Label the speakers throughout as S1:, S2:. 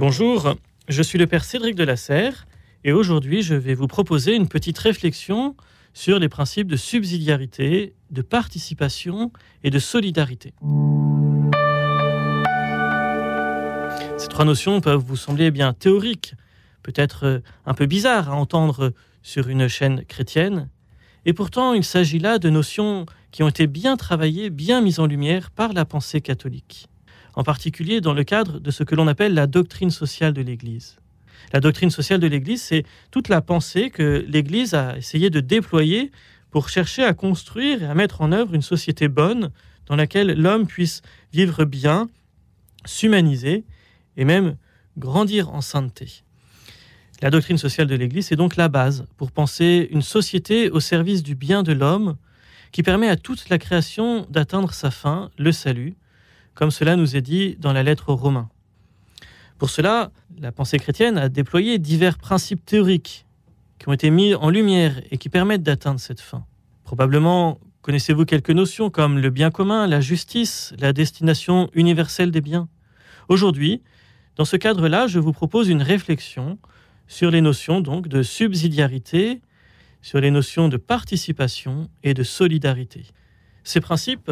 S1: Bonjour, je suis le Père Cédric de la Serre et aujourd'hui je vais vous proposer une petite réflexion sur les principes de subsidiarité, de participation et de solidarité. Ces trois notions peuvent vous sembler bien théoriques, peut-être un peu bizarres à entendre sur une chaîne chrétienne, et pourtant il s'agit là de notions qui ont été bien travaillées, bien mises en lumière par la pensée catholique, en particulier dans le cadre de ce que l'on appelle la doctrine sociale de l'Église. La doctrine sociale de l'Église, c'est toute la pensée que l'Église a essayé de déployer pour chercher à construire et à mettre en œuvre une société bonne dans laquelle l'homme puisse vivre bien, s'humaniser et même grandir en sainteté. La doctrine sociale de l'Église est donc la base pour penser une société au service du bien de l'homme qui permet à toute la création d'atteindre sa fin, le salut, comme cela nous est dit dans la lettre aux Romains. Pour cela, la pensée chrétienne a déployé divers principes théoriques qui ont été mis en lumière et qui permettent d'atteindre cette fin. Probablement connaissez-vous quelques notions comme le bien commun, la justice, la destination universelle des biens? Aujourd'hui, dans ce cadre-là, je vous propose une réflexion sur les notions donc de subsidiarité, sur les notions de participation et de solidarité. Ces principes,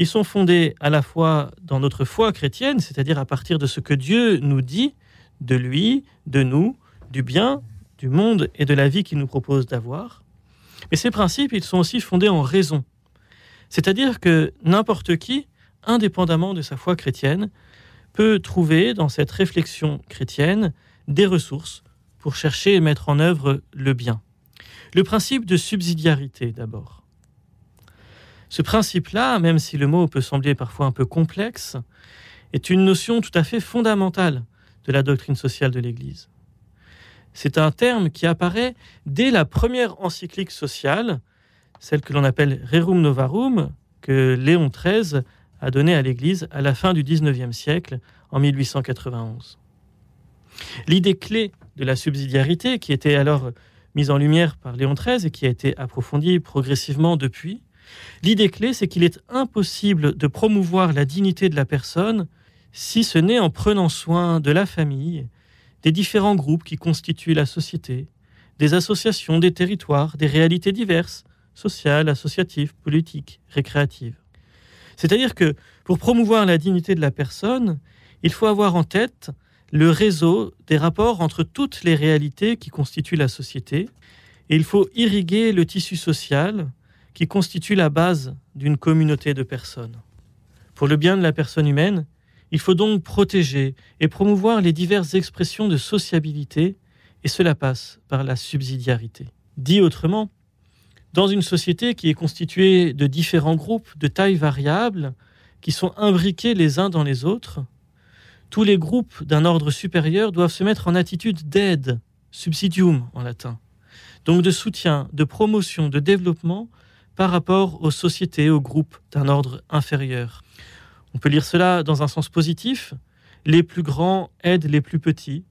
S1: ils sont fondés à la fois dans notre foi chrétienne, c'est-à-dire à partir de ce que Dieu nous dit de lui, de nous, du bien, du monde et de la vie qu'il nous propose d'avoir. Mais ces principes, ils sont aussi fondés en raison. C'est-à-dire que n'importe qui, indépendamment de sa foi chrétienne, peut trouver dans cette réflexion chrétienne des ressources pour chercher et mettre en œuvre le bien. Le principe de subsidiarité d'abord. Ce principe-là, même si le mot peut sembler parfois un peu complexe, est une notion tout à fait fondamentale de la doctrine sociale de l'Église. C'est un terme qui apparaît dès la première encyclique sociale, celle que l'on appelle Rerum Novarum, que Léon XIII a donnée à l'Église à la fin du XIXe siècle, en 1891. L'idée clé de la subsidiarité, qui était alors mise en lumière par Léon XIII et qui a été approfondie progressivement depuis, L'idée clé, c'est qu'il est impossible de promouvoir la dignité de la personne si ce n'est en prenant soin de la famille, des différents groupes qui constituent la société, des associations, des territoires, des réalités diverses, sociales, associatives, politiques, récréatives. C'est-à-dire que pour promouvoir la dignité de la personne, il faut avoir en tête le réseau des rapports entre toutes les réalités qui constituent la société, et il faut irriguer le tissu social qui constitue la base d'une communauté de personnes. Pour le bien de la personne humaine, il faut donc protéger et promouvoir les diverses expressions de sociabilité, et cela passe par la subsidiarité. Dit autrement, dans une société qui est constituée de différents groupes de tailles variables, qui sont imbriqués les uns dans les autres, tous les groupes d'un ordre supérieur doivent se mettre en attitude d'aide, subsidium en latin, donc de soutien, de promotion, de développement par rapport aux sociétés, aux groupes d'un ordre inférieur. On peut lire cela dans un sens positif. Les plus grands aident les plus petits,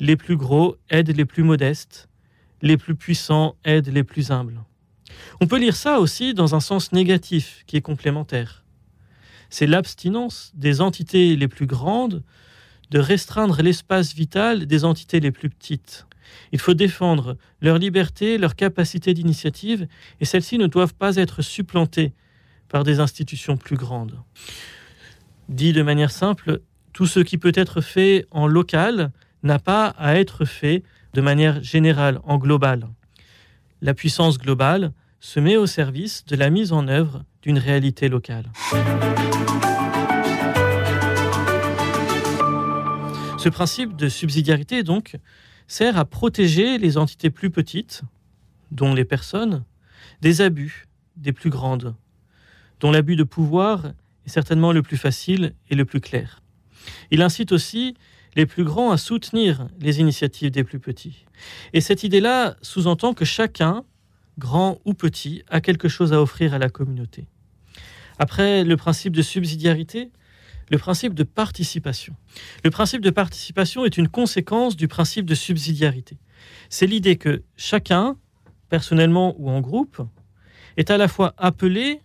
S1: les plus gros aident les plus modestes, les plus puissants aident les plus humbles. On peut lire ça aussi dans un sens négatif qui est complémentaire. C'est l'abstinence des entités les plus grandes de restreindre l'espace vital des entités les plus petites. Il faut défendre leur liberté, leur capacité d'initiative, et celles-ci ne doivent pas être supplantées par des institutions plus grandes. Dit de manière simple, tout ce qui peut être fait en local n'a pas à être fait de manière générale, en global. La puissance globale se met au service de la mise en œuvre d'une réalité locale. Ce principe de subsidiarité, donc, sert à protéger les entités plus petites, dont les personnes, des abus des plus grandes, dont l'abus de pouvoir est certainement le plus facile et le plus clair. Il incite aussi les plus grands à soutenir les initiatives des plus petits. Et cette idée-là sous-entend que chacun, grand ou petit, a quelque chose à offrir à la communauté. Après le principe de subsidiarité, le principe de participation. Le principe de participation est une conséquence du principe de subsidiarité. C'est l'idée que chacun, personnellement ou en groupe, est à la fois appelé,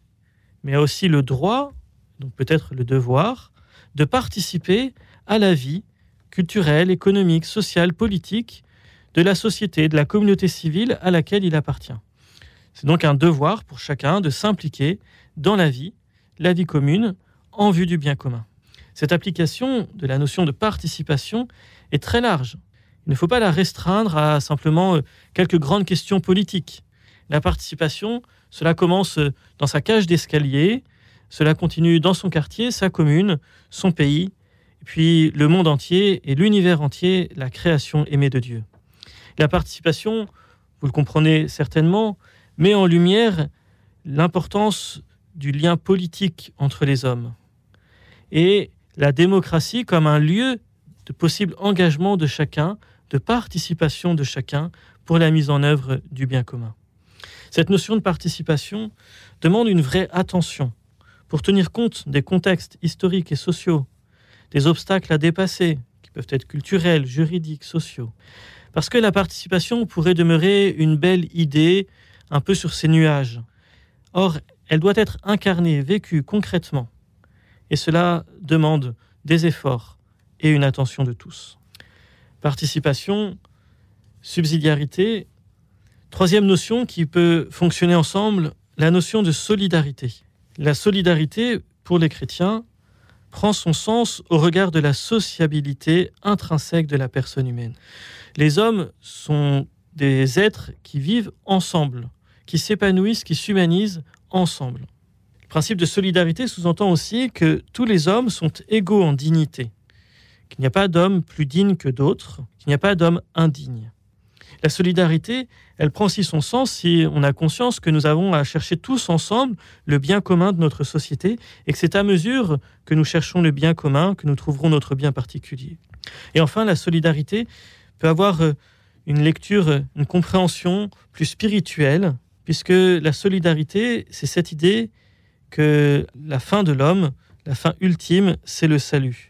S1: mais a aussi le droit, donc peut-être le devoir, de participer à la vie culturelle, économique, sociale, politique de la société, de la communauté civile à laquelle il appartient. C'est donc un devoir pour chacun de s'impliquer dans la vie, la vie commune, en vue du bien commun. Cette application de la notion de participation est très large. Il ne faut pas la restreindre à simplement euh, quelques grandes questions politiques. La participation, cela commence euh, dans sa cage d'escalier, cela continue dans son quartier, sa commune, son pays, et puis le monde entier et l'univers entier, la création aimée de Dieu. La participation, vous le comprenez certainement, met en lumière l'importance du lien politique entre les hommes et la démocratie comme un lieu de possible engagement de chacun, de participation de chacun pour la mise en œuvre du bien commun. Cette notion de participation demande une vraie attention pour tenir compte des contextes historiques et sociaux, des obstacles à dépasser, qui peuvent être culturels, juridiques, sociaux. Parce que la participation pourrait demeurer une belle idée un peu sur ces nuages. Or, elle doit être incarnée, vécue concrètement. Et cela demande des efforts et une attention de tous. Participation, subsidiarité, troisième notion qui peut fonctionner ensemble, la notion de solidarité. La solidarité, pour les chrétiens, prend son sens au regard de la sociabilité intrinsèque de la personne humaine. Les hommes sont des êtres qui vivent ensemble, qui s'épanouissent, qui s'humanisent ensemble. Le principe de solidarité sous-entend aussi que tous les hommes sont égaux en dignité, qu'il n'y a pas d'homme plus digne que d'autres, qu'il n'y a pas d'homme indigne. La solidarité, elle prend aussi son sens si on a conscience que nous avons à chercher tous ensemble le bien commun de notre société et que c'est à mesure que nous cherchons le bien commun que nous trouverons notre bien particulier. Et enfin, la solidarité peut avoir euh, une lecture, une compréhension plus spirituelle, puisque la solidarité, c'est cette idée que la fin de l'homme, la fin ultime, c'est le salut.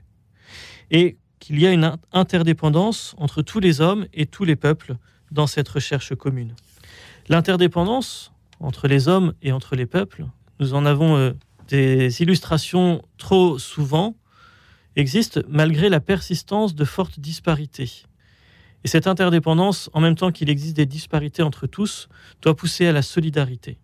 S1: Et qu'il y a une interdépendance entre tous les hommes et tous les peuples dans cette recherche commune. L'interdépendance entre les hommes et entre les peuples, nous en avons euh, des illustrations trop souvent, existe malgré la persistance de fortes disparités. Et cette interdépendance, en même temps qu'il existe des disparités entre tous, doit pousser à la solidarité.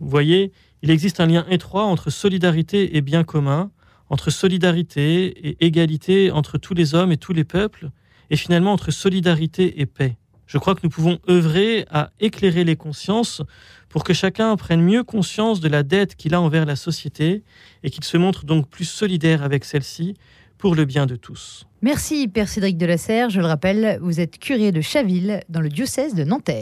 S1: Vous voyez, il existe un lien étroit entre solidarité et bien commun, entre solidarité et égalité entre tous les hommes et tous les peuples, et finalement entre solidarité et paix. Je crois que nous pouvons œuvrer à éclairer les consciences pour que chacun prenne mieux conscience de la dette qu'il a envers la société et qu'il se montre donc plus solidaire avec celle-ci pour le bien de tous.
S2: Merci Père Cédric de la. Je le rappelle, vous êtes curé de Chaville dans le diocèse de Nanterre.